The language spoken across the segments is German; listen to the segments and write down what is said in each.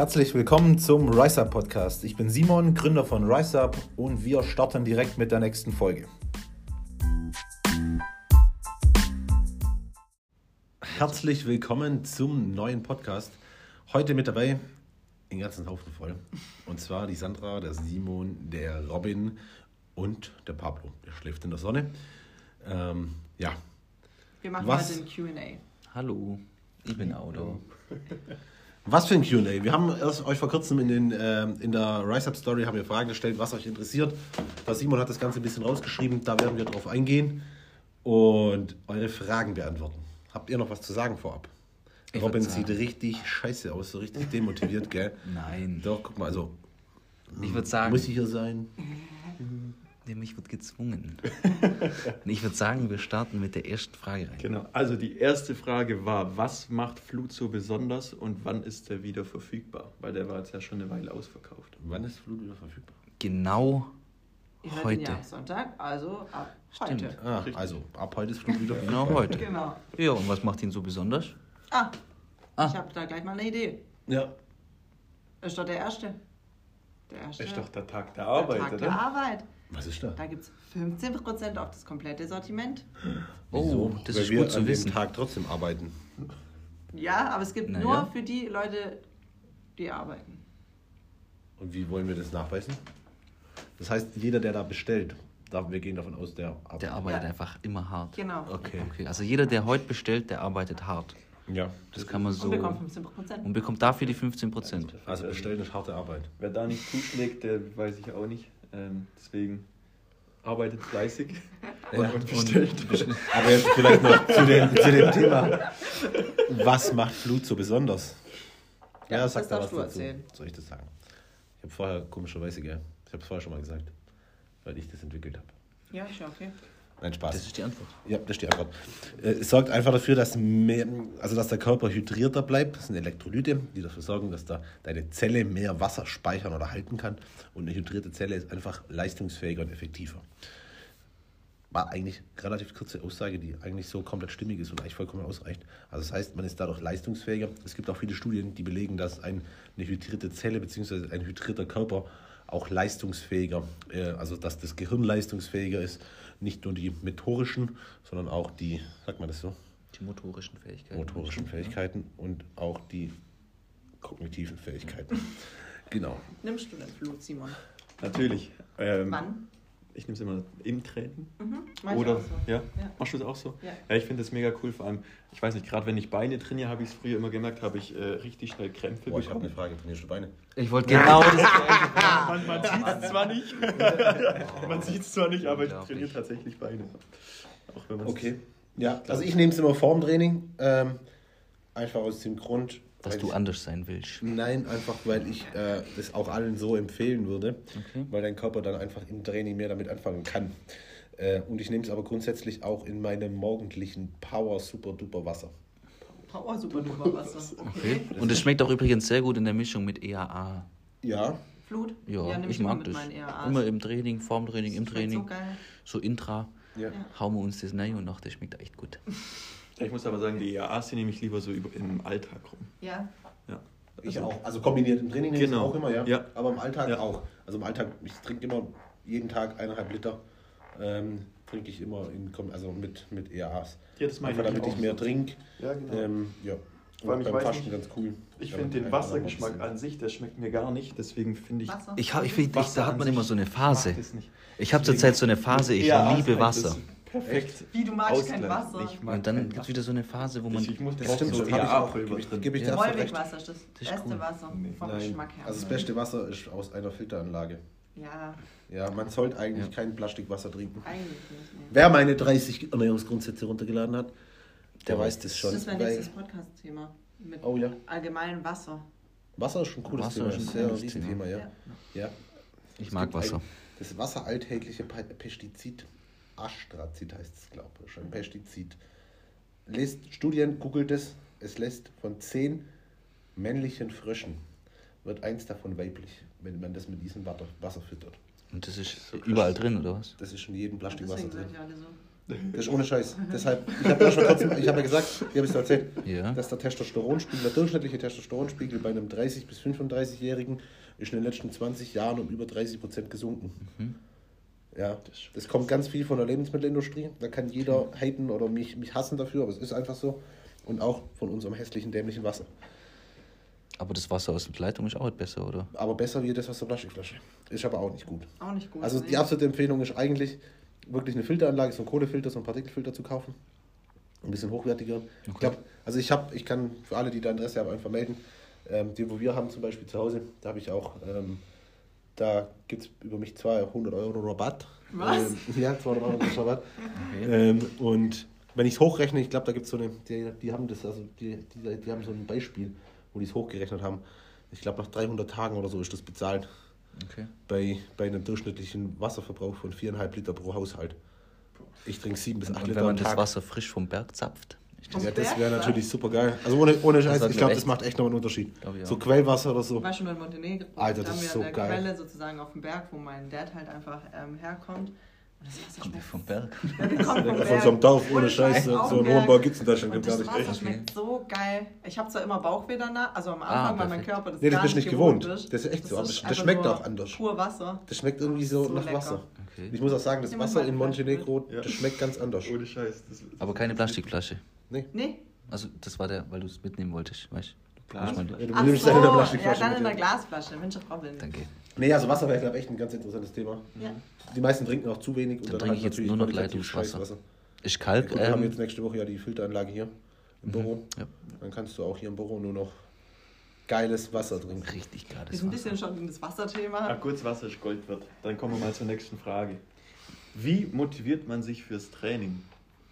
Herzlich willkommen zum RiseUp Podcast. Ich bin Simon, Gründer von RiseUp und wir starten direkt mit der nächsten Folge. Herzlich willkommen zum neuen Podcast. Heute mit dabei den ganzen Haufen voll. Und zwar die Sandra, der Simon, der Robin und der Pablo. Der schläft in der Sonne. Ähm, ja. Wir machen Was- heute ein QA. Hallo, ich bin Auto. Was für ein QA. Wir haben erst euch vor kurzem in, den, ähm, in der RiseUp Story haben wir Fragen gestellt, was euch interessiert. Der Simon hat das Ganze ein bisschen rausgeschrieben, da werden wir drauf eingehen und eure Fragen beantworten. Habt ihr noch was zu sagen vorab? Ich Robin sieht richtig scheiße aus, so richtig demotiviert, gell? Nein. Doch, guck mal, also Ich würde sagen, muss ich hier sein? Nämlich wird gezwungen. Und ich würde sagen, wir starten mit der ersten Frage rein. Genau. Also die erste Frage war, was macht Flut so besonders und wann ist er wieder verfügbar? Weil der war jetzt ja schon eine Weile ausverkauft. Wann ist Flut wieder verfügbar? Genau Ihr Heute. ja Sonntag, also ab Stimmt. heute. Ah, also ab heute ist Flut wieder Genau verfügbar. heute. Genau. Ja, und was macht ihn so besonders? Ah, Ah. ich habe da gleich mal eine Idee. Ja. Ist doch der erste. Der erste. Ist doch der Tag der der Arbeit, Tag oder? der Arbeit. Was ist da? Da gibt es 15% auf das komplette Sortiment. Oh, das Weil ist wir gut zu an wissen. dem Tag trotzdem arbeiten. Ja, aber es gibt Na nur ja. für die Leute, die arbeiten. Und wie wollen wir das nachweisen? Das heißt, jeder, der da bestellt, da, wir gehen davon aus, der arbeitet. Der arbeitet Ja. einfach immer hart. Genau. Okay. Okay, also jeder, der heute bestellt, der arbeitet hart. Ja. Das kann man so. Und bekommt 15%. Und bekommt dafür die 15 Prozent. Also bestellen ist harte Arbeit. Wer da nicht zuschlägt, der weiß ich auch nicht. Ähm, deswegen arbeitet fleißig und bestellt. Aber jetzt vielleicht noch zu dem, zu dem Thema. Was macht Flut so besonders? Ja, das sag da darfst du dazu. erzählen. Soll ich das sagen? Ich habe vorher, komischerweise, gell? Ich habe es vorher schon mal gesagt, weil ich das entwickelt habe. Ja, ist ja okay. Nein, Spaß. Das ist die Antwort. Ja, das ist die Antwort. Äh, Es sorgt einfach dafür, dass, mehr, also dass der Körper hydrierter bleibt. Das sind Elektrolyte, die dafür sorgen, dass da deine Zelle mehr Wasser speichern oder halten kann. Und eine hydrierte Zelle ist einfach leistungsfähiger und effektiver. War eigentlich eine relativ kurze Aussage, die eigentlich so komplett stimmig ist und eigentlich vollkommen ausreicht. Also das heißt, man ist dadurch leistungsfähiger. Es gibt auch viele Studien, die belegen, dass ein, eine hydrierte Zelle bzw. ein hydrierter Körper auch leistungsfähiger, äh, also dass das Gehirn leistungsfähiger ist. Nicht nur die motorischen, sondern auch die, sagt man das so, Die motorischen Fähigkeiten. motorischen Fähigkeiten und auch die kognitiven Fähigkeiten. Genau. Nimmst du den Flut, Simon? Natürlich. Ähm, Wann? Ich nehme es immer im Treten. Mhm. Oder, auch so. ja? Ja. Machst du es auch so? Ja. Ja, ich finde das mega cool. Vor allem, ich weiß nicht, gerade wenn ich Beine trainiere, habe ich es früher immer gemerkt, habe ich äh, richtig schnell Krämpfe Boah, ich habe bekommen. eine Frage, trainierst du Beine? Ich wollte genau das. Man, man sieht es zwar nicht, man sieht es zwar nicht, aber ich trainiere tatsächlich Beine. Auch wenn Okay. Ja, also ich nehme es immer vorm Training. Ähm, einfach aus dem Grund, Dass du ich- anders sein willst. Nein, einfach weil ich äh, das auch allen so empfehlen würde, Okay. weil dein Körper dann einfach im Training mehr damit anfangen kann. Äh, und ich nehme es aber grundsätzlich auch in meinem morgendlichen Power Super Duper Wasser. Power super duper Wasser. Okay. Und es schmeckt auch übrigens sehr gut in der Mischung mit EAA. Ja, Flut? Ja, nimm ich mag mit das. meinen ERAs. Immer im Training, vorm Training, im Das schmeckt Training. So geil. So intra. ja. Hauen wir uns das rein und noch, das schmeckt echt gut. Ich muss aber sagen, die EAAs die nehme ich lieber so im Alltag rum. Ja. Ja. Ich auch. Also kombiniert im Training nehme ich Genau. auch immer, ja. Ja. Aber im Alltag Ja. auch. Also im Alltag, ich trinke immer jeden Tag eineinhalb Liter. Ähm, trinke ich immer in, also mit, mit EAAs. Ja, das meine Einfach damit ich ich mehr so. trinke. Ja, genau. Ähm, ja. Vor allem, ich beim weiß Fasten nicht, ganz cool. Ich finde den Wassergeschmack an sich, der schmeckt mir gar nicht. Deswegen finde ich. Wasser. Ich, hab, ich ich, Wasser da hat an man immer so eine Phase. mag das nicht. Ich habe zurzeit so eine Phase, ich EAAs liebe das Wasser. Perfekt. Wie, du magst kein Ausgleich. Wasser? Ich mag Und dann kein gibt es wieder so eine Phase, wo man. Ich, ich muss Das stimmt, so schon. Hab ich auch. EAA-Pulver Gebe ich, Ja. Mollwegwasser ist das, ist beste cool. Wasser Nee. vom Nein, Geschmack her. also das beste Wasser ist aus einer Filteranlage. Ja, Ja, man sollte eigentlich Ja. kein Plastikwasser trinken. eigentlich nicht. Nee. Wer meine 30 Ernährungsgrundsätze runtergeladen hat, der weiß das schon. Das ist mein weil- nächstes Podcast-Thema. Mit Oh ja. allgemeinem Wasser. Wasser ist schon ein cooles Wasser Thema, ist ein sehr cooles Riesenthema, ja. Ja. ja. Ich Es mag Wasser. Ein, das wasseralltägliche Pe- Pestizid, Astrazid heißt es, glaube ich, ein Pestizid. Lest Studien, googelt es, es lässt von zehn männlichen Fröschen, wird eins davon weiblich, wenn man das mit diesem Wasser, füttert. Und das ist überall drin, oder was? Das ist in jedem Plastikwasser drin. alle so. Das ist ohne Scheiß. Deshalb, ich habe ja schon trotzdem, ich habe ja gesagt, ich habe es erzählt, Ja. dass der Testosteronspiegel, der durchschnittliche Testosteronspiegel bei einem 30- bis 35-Jährigen ist in den letzten 20 Jahren um über 30 Prozent gesunken. Ja, das kommt ganz viel von der Lebensmittelindustrie. Da kann jeder haten oder mich, mich hassen dafür, aber es ist einfach so. Und auch von unserem hässlichen, dämlichen Wasser. Aber das Wasser aus der Leitung ist auch nicht besser, oder? Aber besser wie das aus der Plastikflasche. Ist aber auch nicht gut. Auch nicht gut. Also nee. die absolute Empfehlung ist eigentlich, wirklich eine Filteranlage, so ein Kohlefilter, so ein Partikelfilter zu kaufen. Ein bisschen hochwertiger. Ich glaube, also ich habe, ich kann für alle, die da Interesse haben, einfach melden. Ähm, die, wo wir haben zum Beispiel zu Hause, da habe ich auch, ähm, da gibt es über mich 200 Euro Rabatt. Was? Ähm, ja, 200 Euro Rabatt. Ähm, und wenn ich es hochrechne, ich glaube, da gibt es so eine, die, die haben das, also die, die, die haben so ein Beispiel, wo die es hochgerechnet haben. Ich glaube, nach 300 Tagen oder so ist das bezahlt Okay. bei, bei einem durchschnittlichen Wasserverbrauch von 4,5 Liter pro Haushalt. Ich trinke 7 bis 8 Und Liter wenn man am das. Wasser frisch vom Berg zapft, ja, das wäre natürlich super geil. Also ohne, ohne Scheiß, ich glaube, das macht echt noch einen Unterschied. So Quellwasser oder so. Ich war schon in Montenegro. Alter, da das haben ist wir so eine geil. Quelle sozusagen auf dem Berg, wo mein Dad halt einfach ähm, herkommt. Das kommt ja schmeckt vom Berg. Ja, die kommt vom Von so einem Dorf ohne Ohne Scheiß, Scheiß, so, einen hohen. Bau gibt es in Deutschland Und gar das nicht. Wasser Echt. schmeckt so geil. Ich habe zwar immer Bauchweh danach, also am Ah, Anfang, weil mein. Körper das Nee, das gar bist nicht nicht gewohnt. ist. Das ist echt so, aber das- das schmeckt auch anders. Pur Wasser. Das schmeckt irgendwie so, So nach lecker. Wasser. Okay. Ich muss auch sagen, das Wasser in Montenegro. Ja. das schmeckt ganz anders. Ohne Scheiß. Das, Aber keine Plastikflasche. Nee. Nee. Also das war der, weil du es mitnehmen wolltest, weißt du? Glasflasche. Ja, du nimmst so, in der ja, Plastikflasche dann in der. Glasflasche. Mensch, Robin. Danke. Nee, also Wasser wäre, glaube ich, echt ein ganz interessantes Thema. Ja. Die meisten trinken auch zu wenig. Dann trinke ich jetzt nur noch Leitungswasser. Ist kalt. Gut, wir haben Ähm, jetzt nächste Woche ja die Filteranlage hier im Büro. ja. Dann kannst du auch hier im Büro nur noch geiles Wasser trinken. richtig Wir geiles sind ein Wasser. bisschen schon das Wasserthema. Ach, kurz Wasser ist Gold wird. Dann kommen wir mal zur nächsten Frage. Wie motiviert man sich fürs Training?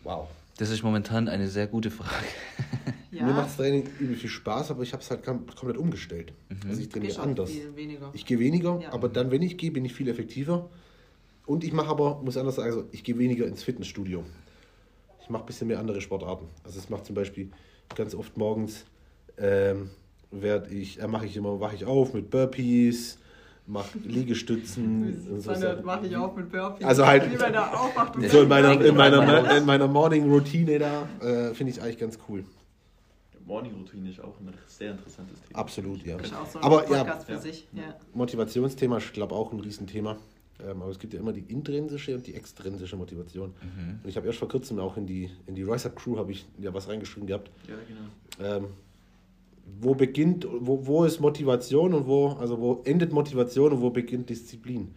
Wow. Das ist momentan eine sehr gute Frage. Ja. Mir macht das Training übel viel Spaß, aber ich habe es halt kom komplett umgestellt. Also ich trainiere anders. Ich gehe weniger, Ja. aber dann, wenn ich gehe, bin ich viel effektiver. Und ich mache aber, muss anders sagen, also ich gehe weniger ins Fitnessstudio. Ich mache ein bisschen mehr andere Sportarten. Also es macht zum Beispiel ganz oft morgens, ähm, werd ich, äh, mache ich immer, wache ich auf mit Burpees, mache Liegestützen. und so mache ich auf mit Burpees. Also halt- So in meiner, in meiner, in meiner Morning-Routine da, äh, finde ich eigentlich ganz cool. Morning-Routine ist auch ein sehr interessantes Thema. Absolut, ja. Auch so ein Aber ja, ja. sich. Ja. Motivationsthema ist, glaube auch ein Riesenthema. Ähm, aber es gibt ja immer die intrinsische und die extrinsische Motivation. Mhm. Und ich habe erst vor kurzem auch in die, in die Rise Up Crew habe ich ja was reingeschrieben gehabt. Ja, genau. Ähm, wo beginnt, wo, wo ist Motivation und wo, also wo endet Motivation und wo beginnt Disziplin?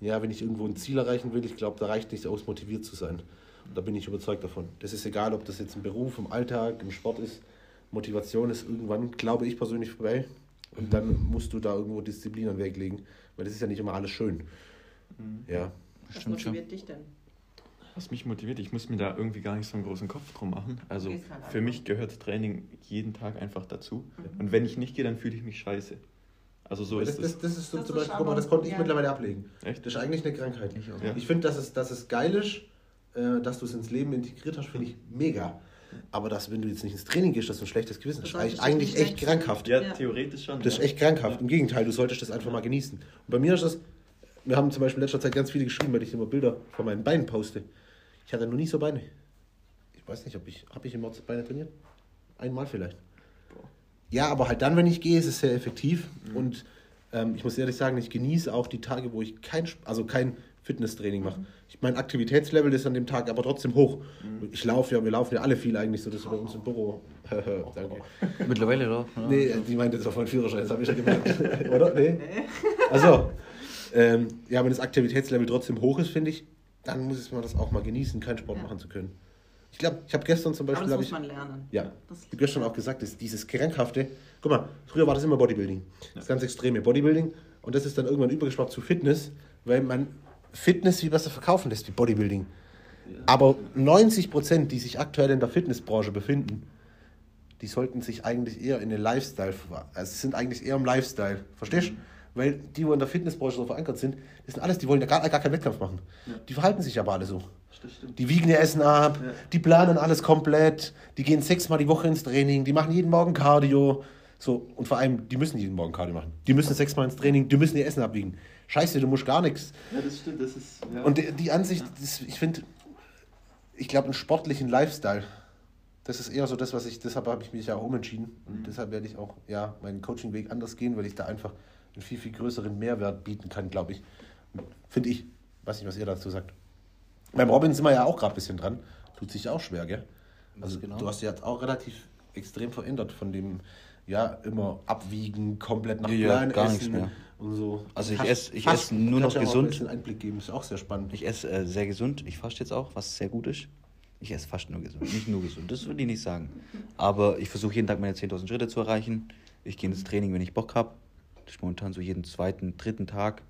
Ja, wenn ich irgendwo ein Ziel erreichen will, ich glaube, da reicht nicht aus, motiviert zu sein. Da bin ich überzeugt davon. Das ist egal, ob das jetzt im Beruf, im Alltag, im Sport ist. Motivation ist irgendwann, glaube ich persönlich, vorbei. Und dann musst du da irgendwo Disziplin an den Weg legen. Weil das ist ja nicht immer alles schön. Ja. Was Stimmt schon. motiviert dich denn? Was mich motiviert, ich muss mir da irgendwie gar nicht so einen großen Kopf drum machen. Also halt für mich gehört Training jeden Tag einfach dazu. Und wenn ich nicht gehe, dann fühle ich mich scheiße. Also so das, ist das, es. das ist so Das zum Beispiel, guck mal, das konnte ich ja. mittlerweile ablegen. Echt? Das ist eigentlich eine Krankheit. Ich. Ja. Ich finde, dass es, dass es geil ist, äh, dass du es ins Leben integriert hast, finde ich mega. Aber dass, wenn du jetzt nicht ins Training gehst, dass du ein schlechtes Gewissen hast, ist eigentlich, echt krankhaft. Ja, Ja. theoretisch schon. Das ist echt krankhaft. Ja. Im Gegenteil, du solltest das einfach mal genießen. Und bei mir ist das, wir haben zum Beispiel in letzter Zeit ganz viele geschrieben, weil ich immer Bilder von meinen Beinen poste. Ich hatte noch nie so Beine. Ich weiß nicht, ob ich, habe ich immer Beine trainiert? Einmal vielleicht. Ja, aber halt dann, wenn ich gehe, ist es sehr effektiv. Und ähm, ich muss ehrlich sagen, ich genieße auch die Tage, wo ich kein, also kein Fitnesstraining mache. Ich, mein Aktivitätslevel ist an dem Tag aber trotzdem hoch. Ich laufe ja, wir laufen ja alle viel eigentlich so, das ist bei uns im Büro. Danke. Mittlerweile doch. Ja. Nee, die meint jetzt auf meinen Führerschein, das habe ich ja gemerkt. Oder? Nee? Also, ähm, ja, wenn das Aktivitätslevel trotzdem hoch ist, finde ich, dann muss man das auch mal genießen, keinen Sport Ja. machen zu können. Ich glaube, ich habe gestern zum Aber Beispiel, das habe muss ich, man lernen. ja, Das- ich habe gestern auch gesagt, dass dieses krankhafte, guck mal, früher war das immer Bodybuilding, das ganz extreme Bodybuilding und das ist dann irgendwann übergeschwappt zu Fitness, weil man Fitness viel besser verkaufen lässt wie Bodybuilding. Aber 90 Prozent, die sich aktuell in der Fitnessbranche befinden, die sollten sich eigentlich eher in den Lifestyle, also sind eigentlich eher im Lifestyle, verstehst du? Weil die, die in der Fitnessbranche so verankert sind, das sind alles, die wollen ja gar, gar keinen Wettkampf machen. Die verhalten sich aber alle so. Die wiegen ihr Essen ab, Ja. die planen alles komplett, die gehen sechsmal die Woche ins Training, die machen jeden Morgen Cardio. So, und vor allem, die müssen jeden Morgen Cardio machen. Die müssen sechsmal ins Training, die müssen ihr Essen abwiegen. Scheiße, du musst gar nichts. Ja, das stimmt. Das ist, ja. Und die, die Ansicht, das, ich finde, Ich glaube, einen sportlichen Lifestyle. Das ist eher so das, was ich, deshalb habe ich mich ja auch umentschieden. Und deshalb werde ich auch ja, meinen Coaching-Weg anders gehen, weil ich da einfach einen viel, viel größeren Mehrwert bieten kann, glaube ich. Finde ich. Weiß nicht, was ihr dazu sagt. Beim Robin sind wir ja auch gerade ein bisschen dran. Tut sich auch schwer, gell? Also genau? du hast dich jetzt auch relativ extrem verändert von dem, ja, immer abwiegen, komplett nach Ja, Plan gar essen nichts mehr. und so. Also ich Fast- ess- ich esse nur noch kannst du ja mal gesund. Ein bisschen Einblick geben, ist auch sehr spannend. Ich esse äh, sehr gesund. Ich faste jetzt auch, was sehr gut ist. Ich esse fast nur gesund. Nicht nur gesund, das würde ich nicht sagen. Aber ich versuche jeden Tag meine 10.000 Schritte zu erreichen. Ich gehe ins Training, wenn ich Bock habe. Ist momentan so jeden zweiten, dritten Tag.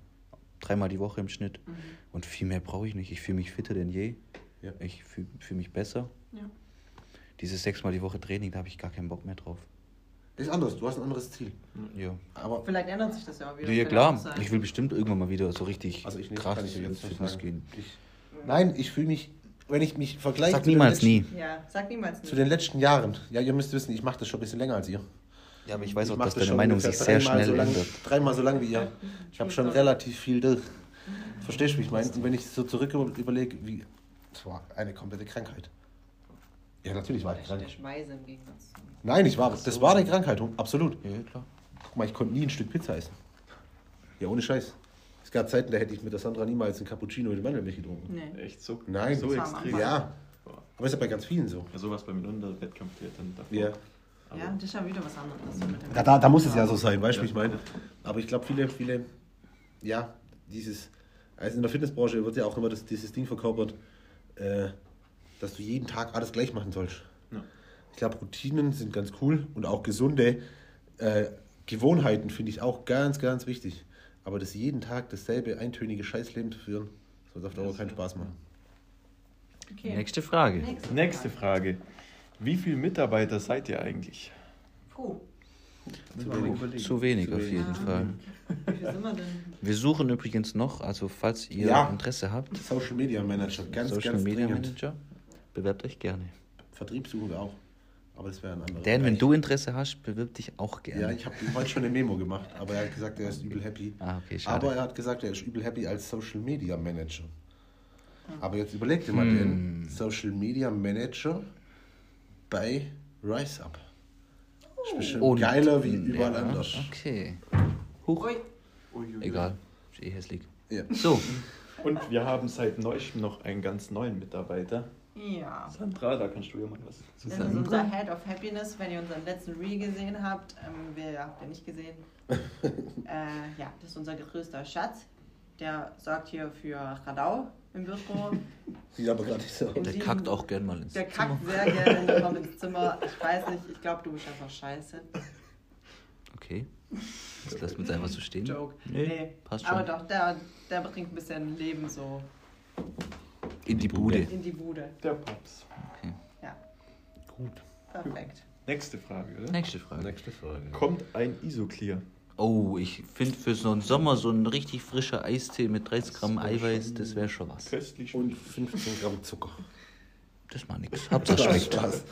Dreimal die Woche im Schnitt. Und viel mehr brauche ich nicht. Ich fühle mich fitter denn je. Ja. Ich fühle fühl mich besser. Ja. Dieses sechsmal die Woche Training, da habe ich gar keinen Bock mehr drauf. Das ist anders, du hast ein anderes Ziel. Ja. Aber Vielleicht ändert sich das ja auch wieder. Ja, klar. Ich will bestimmt irgendwann mal wieder so richtig also ich nicht, krass kann ich dir ins nicht Fitness sagen. gehen. Ich, nein, ich fühle mich, wenn ich mich vergleiche Sag zu niemals nie. letzten- Ja, sag niemals zu nicht. den letzten Jahren. Ja, ihr müsst wissen, ich mache das schon ein bisschen länger als ihr. Ja, aber ich weiß auch, mach dass deine schon Meinung sich sehr dreimal schnell so lang, ändert. Dreimal so lang wie ihr. Ich habe schon relativ viel durch. Verstehst du, wie ich meine? Und wenn ich so zurück überlege, wie. Das war eine komplette Krankheit. Ja, natürlich war ich Der krank. Schmeiße im Gegensatz zu. Nein, ich war, das war eine Krankheit, absolut. Ja, klar. Guck mal, ich konnte nie ein Stück Pizza essen. Ja, ohne Scheiß. Es gab Zeiten, da hätte ich mit der Sandra niemals einen Cappuccino mit Mandelmilch getrunken. Nee. Echt so? Nein. So Das extrem. Ja, aber ist ja bei ganz vielen so. Ja, sowas bei mir unter Wettkampf dann davor. Ja. Aber- Ja, das ist ja wieder was anderes. Mit dem Ja, da, da muss es ja so sein, weißt du, Ja. wie ich meine? Aber ich glaube, viele, viele, ja, dieses, also in der Fitnessbranche wird ja auch immer das, dieses Ding verkörpert, äh, dass du jeden Tag alles gleich machen sollst. Ja. Ich glaube, Routinen sind ganz cool und auch gesunde äh, Gewohnheiten finde ich auch ganz, ganz wichtig. Aber das jeden Tag dasselbe eintönige Scheißleben zu führen, das wird auf Dauer keinen Spaß machen. Okay. Nächste Frage. Nächste, Nächste Frage. Wie viele Mitarbeiter seid ihr eigentlich? Puh, Zu wenig. Zu wenig Zu auf wenig. jeden Fall. wie viel sind wir denn? Wir suchen übrigens noch, also falls ihr Ja. Interesse habt, Social Media Manager, ganz, Social ganz Media dringend. Manager, bewerbt euch gerne. Vertrieb suchen wir auch. Aber das wäre ein anderer. Dan, wenn Bereich. du Interesse hast, bewirb dich auch Ja, gerne. ich habe ihm heute schon eine Memo gemacht, aber er hat gesagt, er ist übel happy. Ah, okay, schade. aber er hat gesagt, er ist übel happy als Social Media Manager. Aber jetzt überleg dir mal Hm. den Social Media Manager bei Rise Up. Ist bestimmt Und- geiler wie überall ja, anders. Okay. Huch. Ui, Egal. Ist eh hässlich. Ja. So, Und wir haben seit neuestem noch einen ganz neuen Mitarbeiter. ja. Sandra, da kannst du ja mal was zu Das ist sagen. unser Head of Happiness, wenn ihr unseren letzten Reel gesehen habt. Ähm, wir habt ihr nicht gesehen. äh, ja, das ist unser größter Schatz. Der sorgt hier für Radau im Büro. Sieht aber gerade nicht so aus. Der diesem- kackt auch gern mal ins Der Zimmer. kackt sehr gerne ins Zimmer. Ich weiß nicht, ich glaube, du bist einfach scheiße. Okay. Das lassen wir jetzt einfach so stehen. Joke. Nee, passt schon. Aber doch, der, der bringt ein bisschen Leben so In die Bude. in die Bude. Der Paps. Okay. Ja, Gut. perfekt. Nächste Frage, oder? Nächste Frage. Nächste Frage. Kommt ein Isoclear? Oh, ich finde für so einen Sommer so ein richtig frischer Eistee mit 30 Gramm Eiweiß, das wäre schon was. Köstlich Und 15 Gramm Zucker. Das macht nichts. Hauptsache schmeckt. Spaß.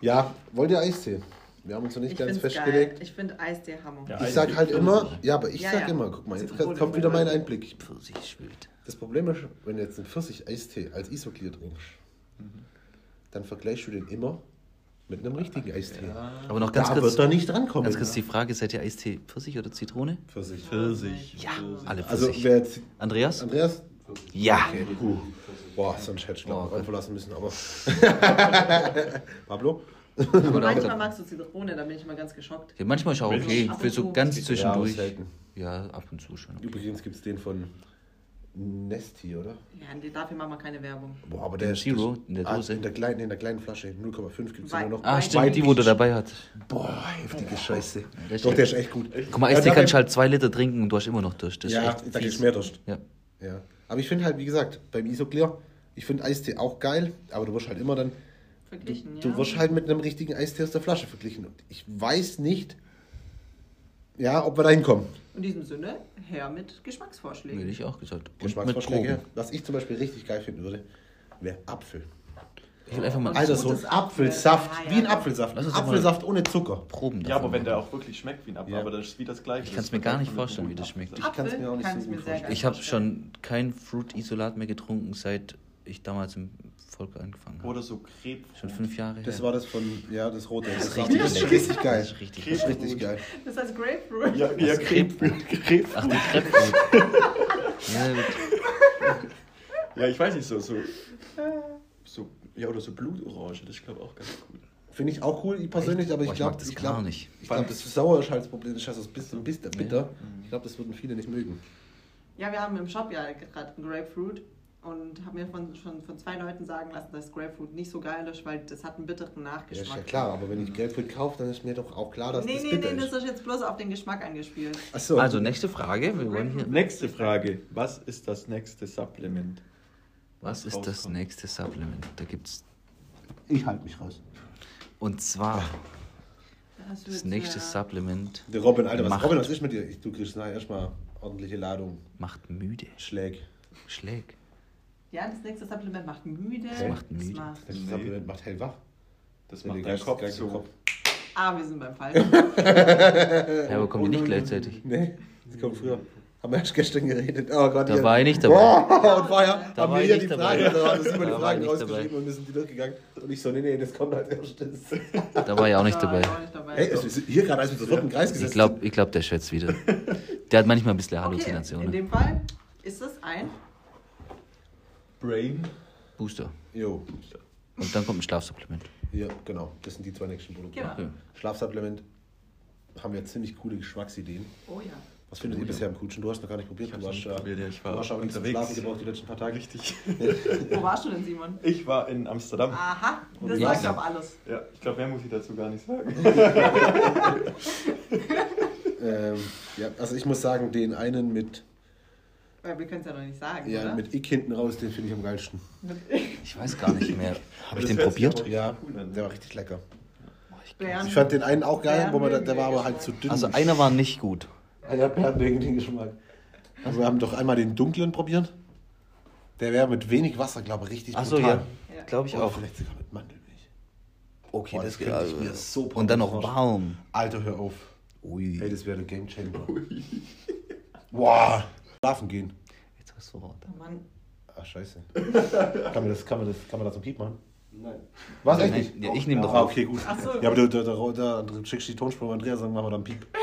Ja, wollt ihr Eistee? Wir haben uns noch nicht Ich ganz festgelegt. geil. Ich finde Eistee Hammer. Ja. Ich sag halt immer, Pfirsich. ja, aber ich Ja, sag ja. immer, guck mal, jetzt kommt wieder mein. Einblick. Pfirsich wild. Das Problem ist, wenn du jetzt einen Pfirsich-Eistee als Isoclear trinkst, dann vergleichst du den immer mit einem richtigen Eistee. Aber noch ganz da kurz, wird er nicht drankommen. ganz kurz die Frage, seid ihr Eistee Pfirsich oder Zitrone? Pfirsich. Pfirsich. Ja, alle Also Pfirsich. wer jetzt, Andreas? Andreas? Ja. Puh. Boah, sonst hätte ich glaube Oh, ich Gott. verlassen müssen, aber... Pablo? Aber manchmal magst du Zitrone, da bin ich immer ganz geschockt. Ja, manchmal ist auch okay. Für so ganz zwischendurch. Ja, ab und zu schon. Übrigens gibt es den von Nesti, oder? Ja, dafür machen wir keine Werbung. Boah, aber der. Zero in der Ah, Dose. in, der kleinen, in der kleinen Flasche, 0,5 gibt es nur noch. Ah, stimmt, die, wo du dabei hattest. Boah, heftige Scheiße. der Doch, der ist echt gut. Guck mal, Eistee kannst du halt zwei Liter trinken und du hast immer noch Durst. Das ist Ja, echt da fies. gibt's mehr Durst. Ja. Ja. Aber ich finde halt, wie gesagt, beim Isoclear, ich finde Eistee auch geil, aber du wirst halt immer dann, Verglichen, ja. du wirst halt mit einem richtigen Eistee aus der Flasche verglichen. Und ich weiß nicht, ja, ob wir da hinkommen. In diesem Sinne, her mit Geschmacksvorschlägen. Hätte ich auch gesagt. Und Geschmacksvorschläge. Was ich zum Beispiel richtig geil finden würde, wäre Apfel. Ich will einfach mal Alter, so ein Apfelsaft, Apfel. wie ein Ja, ja. Apfelsaft. Lass uns Apfelsaft ohne Zucker. Proben Ja, aber wenn der auch wirklich schmeckt wie ein Apfel, Ja. aber das ist wie das gleiche. Ich kann's mir gar nicht vorstellen, wie das schmeckt. Ich kann's mir auch nicht kann so gut vorstellen. Ich habe schon kein Fruit-Isolat mehr getrunken seit ich damals im Volk angefangen habe. Oder so Krebs. Schon fünf Jahre Das her. war das von, ja, das rote. Das, ist richtig das ist richtig geil. Das ist richtig Das ist richtig geil. Das heißt Grapefruit. Ja, ja Krebs. Krebs. Ach, die Krebsbrot. ja. Ja, ich weiß nicht, so, so, so, ja, oder so Blutorange, das ist, glaube ich, auch ganz cool. Finde ich auch cool, ich persönlich, aber ich ich glaube, das ich gar glaub, nicht. Ich glaube, das Sauerschalzproblem ist also ein bisschen bitter. bitter. Ich glaube, das würden viele nicht mögen. Ja, wir haben im Shop ja gerade einen Grapefruit und haben mir von, schon von zwei Leuten sagen lassen, dass Grapefruit nicht so geil ist, weil das hat einen bitteren Ja, ist Nachgeschmack. ja klar, aber wenn ich Grapefruit kaufe, dann ist mir doch auch klar, dass nee, das nee, bitter nee, ist. das ist jetzt bloß auf den Geschmack angespielt. Achso. Also, nächste Frage. Wir wollen hier. Nächste Frage. Was ist das nächste Supplement? Was ist das nächste Supplement? Da gibt's. ich halte mich raus. Und zwar Das, das wird, nächste äh, Supplement Der Robin, Alter, was, Macht. Robin, was ist mit dir? Ich, du kriegst nachher erstmal ordentliche Ladung. macht müde. Schläg. Schlägt. Ja, das nächste Supplement macht müde. Das macht müde. macht, Das Nee. Supplement macht hellwach. Das Ja, macht die dein gleich- Kopf so. Kopf. ah, wir sind beim Falschen. Ja, aber kommen die nicht gleichzeitig? Nee, die kommen früher. Haben wir erst gestern geredet. Oh Gott, Da ja. war ich nicht dabei. Boah, und vorher Da haben war wir ich hier nicht die dabei. Fragen, da haben wir die Da war Fragen ich nicht rausgeschrieben dabei. und wir sind die durchgegangen. Und ich so, nee, nee, das kommt halt erst. Da war ich auch nicht Da dabei. war ich nicht dabei. Hey, es ist hier gerade, als wir sofort im Kreis gesessen Ich glaube, ich glaub, der schätzt wieder. Der hat manchmal ein bisschen okay, in Halluzinationen. dem Fall ist es ein Brain. Booster. Jo, Und dann kommt ein Schlafsupplement. ja, genau. Das sind die zwei nächsten Produkte. Genau. Okay. Schlafsupplement haben wir ziemlich coole Geschmacksideen. Oh ja. Was findet ihr bisher am coolsten? Du hast noch gar nicht probiert. Ich Du warst, probiert, ja, ich war du warst aber nicht zum unterwegs. Schlafen gebraucht die letzten paar Tage. Richtig. Wo warst du denn, Simon? Ich war in Amsterdam. Aha, das Ja. sagt aber alles. Ja, ich glaube, mehr muss ich dazu gar nicht sagen. Ähm, ja, also ich muss sagen, den einen mit, Weil wir können es ja noch nicht sagen, ja, oder? mit Ick hinten raus, den finde ich am geilsten. Ich weiß gar nicht mehr. Habe ich den probiert? aber Ja, der war richtig lecker. Bären- Ich fand den einen auch geil, wo man, da- der war aber halt zu dünn. Also einer war nicht gut. Ja, Bären wegen den Geschmack. Also wir haben doch einmal den dunklen probiert. Der wäre mit wenig Wasser, glaube ich, richtig Achso, brutal. ja. Ja. Glaube ich Oder auch. vielleicht sogar mit Mandelmilch. Okay, Boah, das das geht könnte ich also. mir so Und dann noch vorstellen. warm. Alter, hör auf. Ui. Ey, das wäre der Game Changer. Boah. Schlafen gehen. Jetzt hast du Rot. Oh Mann. Ach, scheiße. kann, man das, kann, man das, kann man da zum Piep machen? Nein. Was, echt nicht? ja, ich nehme doch Ah, auf. okay, gut. Ach so. Ja, aber du, du, du, du, du schickst die Tonspur an Andreas, dann machen wir dann Piep.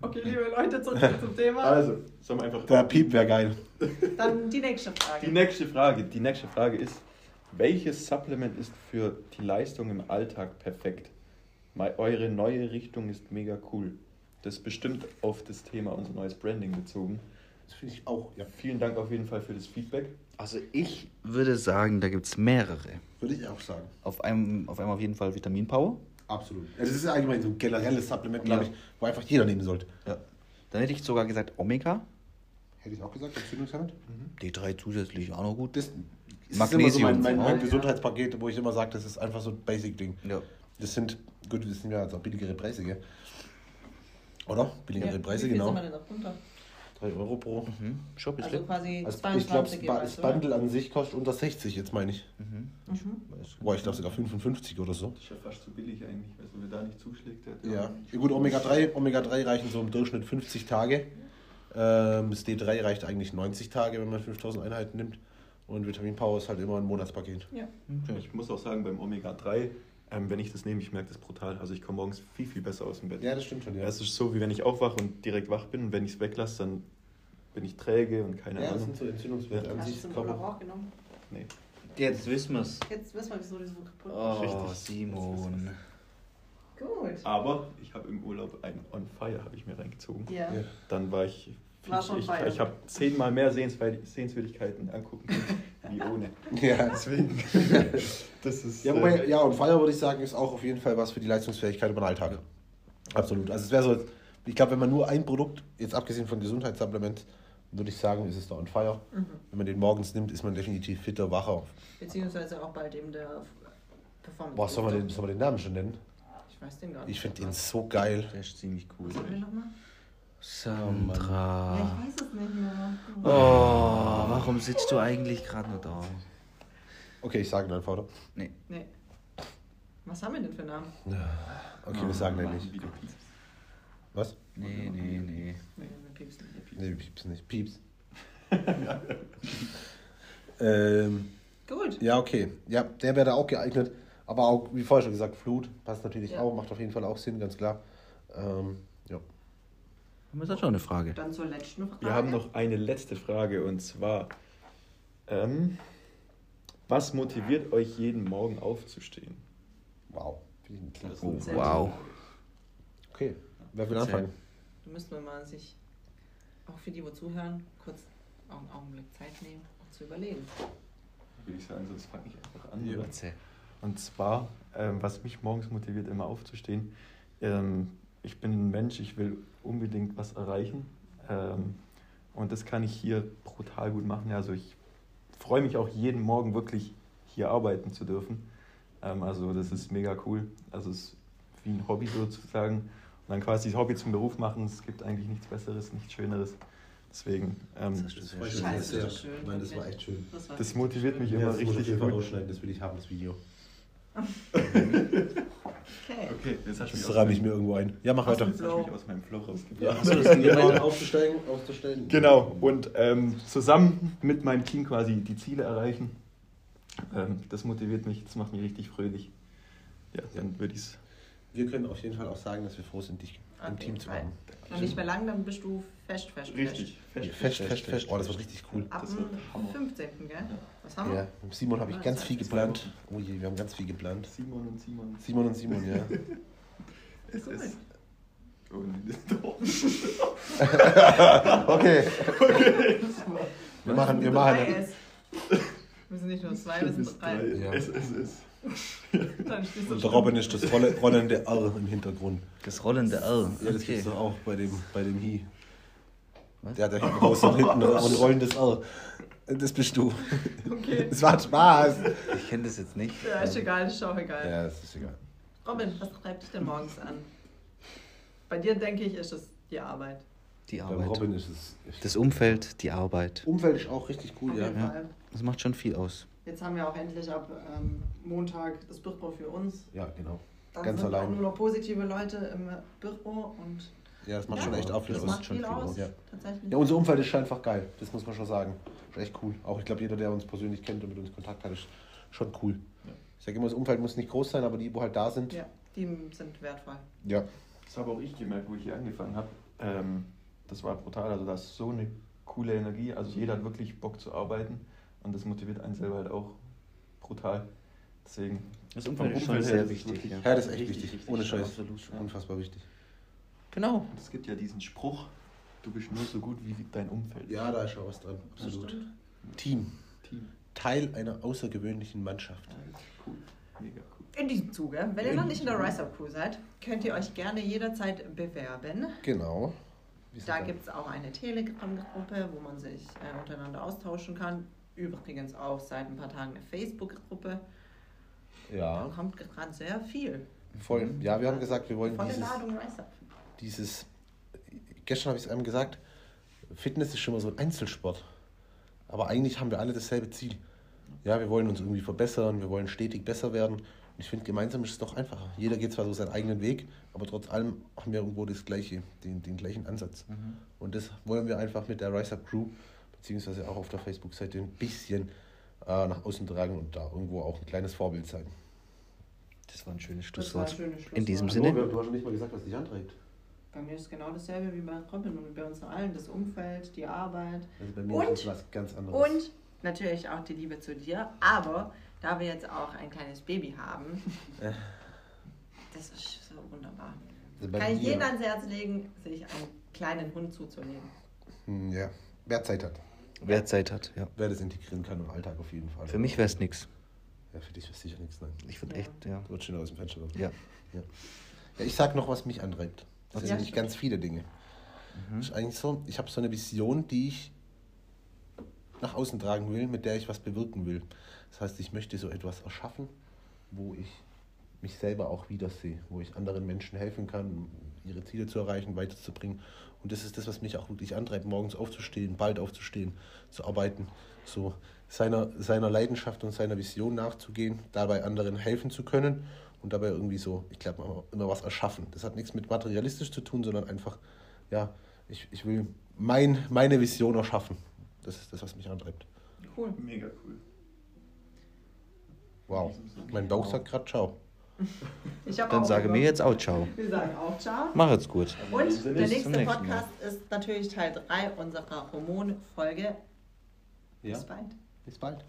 Okay, liebe Leute, zurück zum Thema. Also, sollen wir einfach. Der Piep wäre geil. Dann die nächste Frage. Die nächste Frage, die nächste Frage ist, welches Supplement ist für die Leistung im Alltag perfekt? Mei- Eure neue Richtung ist mega cool. Das ist bestimmt auf das Thema unser neues Branding bezogen. Das finde ich auch, ja. Vielen Dank auf jeden Fall für das Feedback. Also ich würde sagen, da gibt es mehrere. Würde ich auch sagen. Auf einem, auf einem auf jeden Fall Vitamin Power. Absolut. Also das ist allgemein so ein generelles Supplement, glaube Ja. ich, wo einfach jeder nehmen sollte. Ja. Dann hätte ich sogar gesagt Omega. Hätte ich auch gesagt, Entzündungshemd. D3 zusätzlich auch noch gut. Das ist Magnesium. immer so mein, mein, mein. Gesundheitspaket, wo ich immer sage, das ist einfach so ein Basic-Ding. Ja. Das sind, gut, das sind ja jetzt auch billigere Preise, gell? Oder? Billigere Ja, Preise, wie viel genau. sind wir denn noch runter? 3 Euro pro. Mhm. Schon ein Also quasi Also ich 22 glaube, das? Bundle an sich kostet unter 60, jetzt meine ich. Mhm. Mhm. Boah, ich glaube sogar 55 oder so. Das ist ja fast so billig eigentlich, weil so wer da nicht zuschlägt. Hat Ja. ja gut, Omega-3 Omega 3 reichen so im Durchschnitt 50 Tage. Ähm, das D3 reicht eigentlich 90 Tage, wenn man 5000 Einheiten nimmt. Und Vitamin Power ist halt immer ein Monatspaket. Ja. Ich muss auch sagen, beim Omega-3, ähm, wenn ich das nehme, ich merke das brutal. Also ich komme morgens viel, viel besser aus dem Bett. Ja, das stimmt schon, ja. Es ist so, wie wenn ich aufwache und direkt wach bin und wenn ich es weglasse, dann bin ich träge und keine Ja, das Ahnung. sind so Entzündungswerte an Hast du Körper- Urlaub auch genommen? Nee. Jetzt wissen wir es. Jetzt wissen wir, wieso die so kaputt Oh, Richtig. Simon. Gut. Aber ich habe im Urlaub ein On Fire habe ich mir reingezogen. Ja. Ja. Dann war ich. War schon ich Fire. ich habe zehnmal mehr Sehenswür- Sehenswürdigkeiten angucken können, wie ohne. Ja. Deswegen. Das ist. Ja, äh, wobei, ja, und Fire würde ich sagen, ist auch auf jeden Fall was für die Leistungsfähigkeit über den Alltag. Absolut. Also es wäre so, ich glaube, wenn man nur ein Produkt, jetzt abgesehen von Gesundheitssupplements, würde ich sagen, ist es der On Fire. Mhm. Wenn man den morgens nimmt, ist man definitiv fitter, wacher. Beziehungsweise auch bald eben der Performance. Boah, soll man den, soll man den Namen schon nennen? Ich weiß den gar nicht. Ich finde den so geil. Der ist ziemlich cool. Was haben wir nochmal? Sandra. Ja, ich weiß es nicht mehr. Oh, warum sitzt du eigentlich gerade nur da? Okay, ich sage einfach, oder? Nee. Nee. Was haben wir denn für Namen? Okay, wir sagen den nicht. Was? Nee, nee, nee. Nee, wir piepsen nicht. Nee, Pieps nicht. Pieps. Ähm, Gut. ja, okay. Ja, der wäre da auch geeignet. Aber auch, wie vorher schon gesagt, Flut passt natürlich Ja. auch, macht auf jeden Fall auch Sinn, ganz klar. Ähm, wir jetzt schon eine Frage? Dann zur letzten Frage. Wir haben noch eine letzte Frage und zwar: ähm, Was motiviert euch jeden Morgen aufzustehen? Wow. Oh, wow. Okay, wer will anfangen? Da müsste man mal sich, auch für die, wo zuhören, kurz auch einen Augenblick Zeit nehmen, um zu überlegen. Würde ich sagen, sonst fange ich einfach an. Ja. Und zwar, ähm, was mich morgens motiviert, immer aufzustehen. Ähm, ich bin ein Mensch, ich will unbedingt was erreichen. Ähm, und das kann ich hier brutal gut machen. Also ich freue mich auch jeden Morgen wirklich hier arbeiten zu dürfen. Ähm, also das ist mega cool. Also es ist wie ein Hobby sozusagen. Und dann quasi das Hobby zum Beruf machen. Es gibt eigentlich nichts Besseres, nichts Schöneres. Deswegen, ähm, Das sehr schön das ist schön. Nein, das war echt schön. Das, war das motiviert schön. mich Ja, immer das muss ich auf richtig gut. das will ich haben, das Video. Okay. Okay, jetzt hast du mich Das aus ramme ich mir irgendwo ein. Ja, mach weiter. jetzt hast du mich aus meinem Flow rausgebracht. Ja, das genau, weiter. aufzusteigen, aufzustellen. Genau, und ähm, zusammen mit meinem Team quasi die Ziele erreichen. Ähm, das motiviert mich, das macht mich richtig fröhlich. Ja, dann würde ich es. Wir können auf jeden Fall auch sagen, dass wir froh sind, dich im Auf Team zu haben. Noch nicht mehr lang, dann bist du fest, fest, Richtig. Fest, fest, fest, fest. Oh, das wird richtig cool. Ab Das wird dem Hammer. 15. Gell? Was haben wir? Ja, mit Simon habe ich Ah, ganz viel geplant. Oh je, wir haben ganz viel geplant. Simon und Simon. Simon und Simon, ja. Es Cool. ist. Und Okay. Wir machen, wir machen. Wir sind nicht nur zwei, wir sind drei. Ja. Es ist es. Und der. Robin ist das rolle, rollende R im Hintergrund. Das rollende L. Ja, das Okay. gibt's doch auch bei dem, bei dem Hi. Was? Der hat da hinten raus und hinten ein rollendes R. Das bist du. Okay. Es war Spaß. Ich kenne das jetzt nicht. Ja, ist egal, ist auch egal. Ja, das ist egal. Robin, was treibt dich denn morgens an? Bei dir, denke ich, ist es die Arbeit. Die Arbeit. Robin ist es. Das Umfeld, die Arbeit. Umfeld ist auch richtig cool, ja. ja. Das macht schon viel aus. Jetzt haben wir auch endlich ab ähm, Montag das Büro für uns. Ja, genau. Dann Ganz sind allein. auch nur noch positive Leute im Büro und Ja, das macht ja, schon echt auch viel das aus. macht schon viel viel aus. aus. Ja. Tatsächlich. Ja, unser Umfeld ist einfach geil. Das muss man schon sagen. Ist echt cool. Auch ich glaube, jeder, der uns persönlich kennt und mit uns Kontakt hat, ist schon cool. Ja. Ich sage immer, das Umfeld muss nicht groß sein, aber die, wo halt da sind, ja, die sind wertvoll. ja. Das habe auch ich gemerkt, wo ich hier angefangen habe. Ähm, das war brutal. Also, da ist so eine coole Energie. Also, jeder hat wirklich Bock zu arbeiten. Und das motiviert einen selber halt auch brutal. Deswegen. Das Umfeld ist schon sehr wichtig. Ja. Ja, das ist echt Richtig, wichtig. richtig, Ohne Scheiß. absolut. Ja. Unfassbar wichtig. Genau. Und es gibt ja diesen Spruch: Du bist nur so gut wie dein Umfeld. Ja, da ist schon was dran. Absolut. Team. Team. Teil einer außergewöhnlichen Mannschaft. Ja, cool. Mega cool. In diesem Zuge, wenn ihr noch nicht in der Rise Up Crew seid, könnt ihr euch gerne jederzeit bewerben. Genau. Da gibt es auch eine Telegram-Gruppe, wo man sich äh, untereinander austauschen kann. Übrigens auch seit ein paar Tagen eine Facebook-Gruppe. Da Ja, kommt gerade sehr viel. voll. Ja, wir haben gesagt, wir wollen Volle dieses, Ladung dieses. Gestern habe ich es einem gesagt, Fitness ist schon mal so ein Einzelsport. Aber eigentlich haben wir alle dasselbe Ziel. Ja, wir wollen uns irgendwie verbessern, wir wollen stetig besser werden. Und ich finde, gemeinsam ist es doch einfacher. Jeder geht zwar so seinen eigenen Weg, aber trotz allem haben wir irgendwo das gleiche, den, den gleichen Ansatz. Und das wollen wir einfach mit der Rise Up Crew, beziehungsweise auch auf der Facebook-Seite ein bisschen äh, nach außen tragen und da irgendwo auch ein kleines Vorbild sein. Das war ein schönes Das war ein Schlusswort. schönes Schlusswort. In diesem Sinne. du hast noch nicht mal gesagt, was dich antreibt. Bei mir ist genau dasselbe wie bei Robin und bei uns allen. Das Umfeld, die Arbeit Also bei mir Und- ist es was ganz anderes. und natürlich auch die Liebe zu dir. Aber da wir jetzt auch ein kleines Baby haben, das ist so wunderbar. Also Kann ich jedem ans Herz legen, sich einen kleinen Hund zuzulegen. Hm, Ja, wer Zeit hat. Wer Zeit hat, ja. Wer das integrieren kann im Alltag auf jeden Fall. Für mich wäre es nichts. Ja, für dich wäre es sicher nichts, nein. Ich würde Ja. echt, ja. Du schon aus dem Fenster raus. Ja. ja. Ich sag noch, was mich antreibt. Das Ja, sind nicht stimmt. ganz viele Dinge. Mhm. Das ist eigentlich so, ich habe so eine Vision, die ich nach außen tragen will, mit der ich was bewirken will. Das heißt, ich möchte so etwas erschaffen, wo ich mich selber auch wiedersehe, wo ich anderen Menschen helfen kann, ihre Ziele zu erreichen, weiterzubringen. Und das ist das, was mich auch wirklich antreibt, morgens aufzustehen, bald aufzustehen, zu arbeiten, so seiner, seiner Leidenschaft und seiner Vision nachzugehen, dabei anderen helfen zu können und dabei irgendwie so, ich glaube, immer was erschaffen. Das hat nichts mit materialistisch zu tun, sondern einfach, ja, ich, ich will mein, meine Vision erschaffen. Das ist das, was mich antreibt. Cool. Mega cool. Wow. Mein Bauch sagt gerade Ciao. Dann auch sage mir jetzt auch ciao. Wir sagen auch ciao. Mach jetzt gut. Und der nächste Podcast ist natürlich Teil 3 unserer Hormonfolge. Ja. Bis bald. Bis bald.